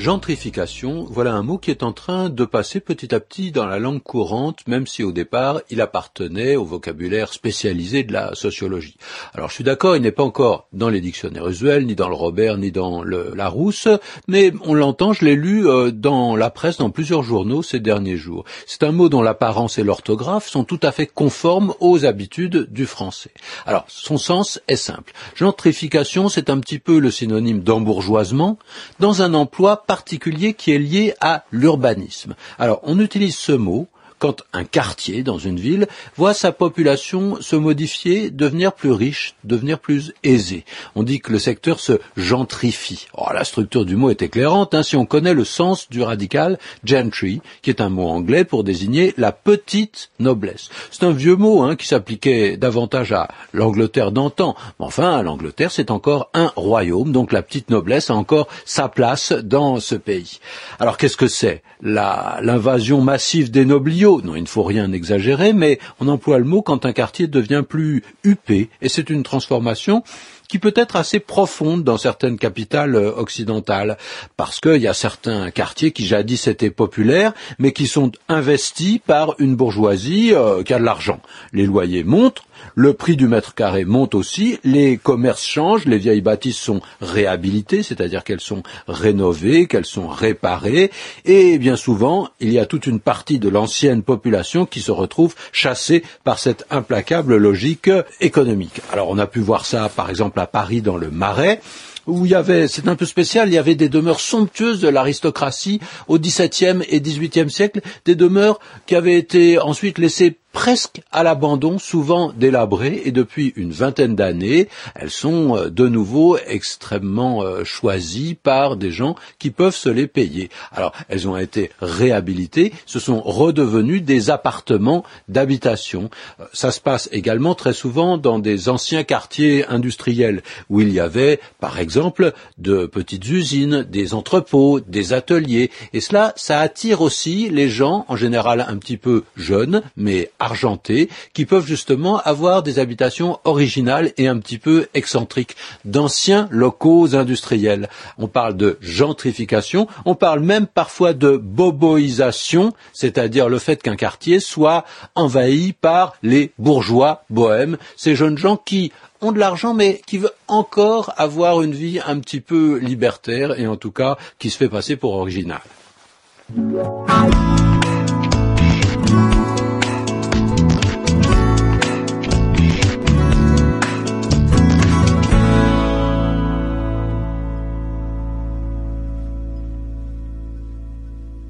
Gentrification, voilà un mot qui est en train de passer petit à petit dans la langue courante, même si au départ il appartenait au vocabulaire spécialisé de la sociologie. Alors je suis d'accord, il n'est pas encore dans les dictionnaires usuels, ni dans le Robert, ni dans le Larousse, mais on l'entend, je l'ai lu euh, dans la presse, dans plusieurs journaux ces derniers jours. C'est un mot dont l'apparence et l'orthographe sont tout à fait conformes aux habitudes du français. Alors son sens est simple. Gentrification, c'est un petit peu le synonyme d'embourgeoisement dans un emploi particulier qui est lié à l'urbanisme. Alors, on utilise ce mot quand un quartier dans une ville voit sa population se modifier, devenir plus riche, devenir plus aisée. On dit que le secteur se gentrifie. Oh, la structure du mot est éclairante hein, si on connaît le sens du radical gentry, qui est un mot anglais pour désigner la petite noblesse. C'est un vieux mot hein, qui s'appliquait davantage à l'Angleterre d'antan. Mais enfin, l'Angleterre, c'est encore un royaume, donc la petite noblesse a encore sa place dans ce pays. Alors qu'est-ce que c'est? L'invasion massive des nobliaux non, il ne faut rien exagérer, mais on emploie le mot quand un quartier devient plus huppé, et c'est une transformation qui peut être assez profonde dans certaines capitales euh, occidentales, parce qu'il y a certains quartiers qui jadis étaient populaires, mais qui sont investis par une bourgeoisie euh, qui a de l'argent. Les loyers montent, le prix du mètre carré monte aussi, les commerces changent, les vieilles bâtisses sont réhabilitées, c'est-à-dire qu'elles sont rénovées, qu'elles sont réparées, et bien souvent, il y a toute une partie de l'ancienne population qui se retrouve chassée par cette implacable logique économique. Alors on a pu voir ça par exemple à Paris dans le Marais, où il y avait, c'est un peu spécial, il y avait des demeures somptueuses de l'aristocratie au XVIIe et XVIIIe siècle, des demeures qui avaient été ensuite laissées presque à l'abandon, souvent délabrées, et depuis une vingtaine d'années, elles sont euh, de nouveau extrêmement euh, choisies par des gens qui peuvent se les payer. Alors, elles ont été réhabilitées, ce sont redevenues des appartements d'habitation. Euh, ça se passe également très souvent dans des anciens quartiers industriels, où il y avait, par exemple, de petites usines, des entrepôts, des ateliers, et cela, ça attire aussi les gens, en général un petit peu jeunes, mais argentés qui peuvent justement avoir des habitations originales et un petit peu excentriques, d'anciens locaux industriels. On parle de gentrification, on parle même parfois de boboisation, c'est-à-dire le fait qu'un quartier soit envahi par les bourgeois bohèmes, ces jeunes gens qui ont de l'argent mais qui veulent encore avoir une vie un petit peu libertaire et en tout cas qui se fait passer pour originale.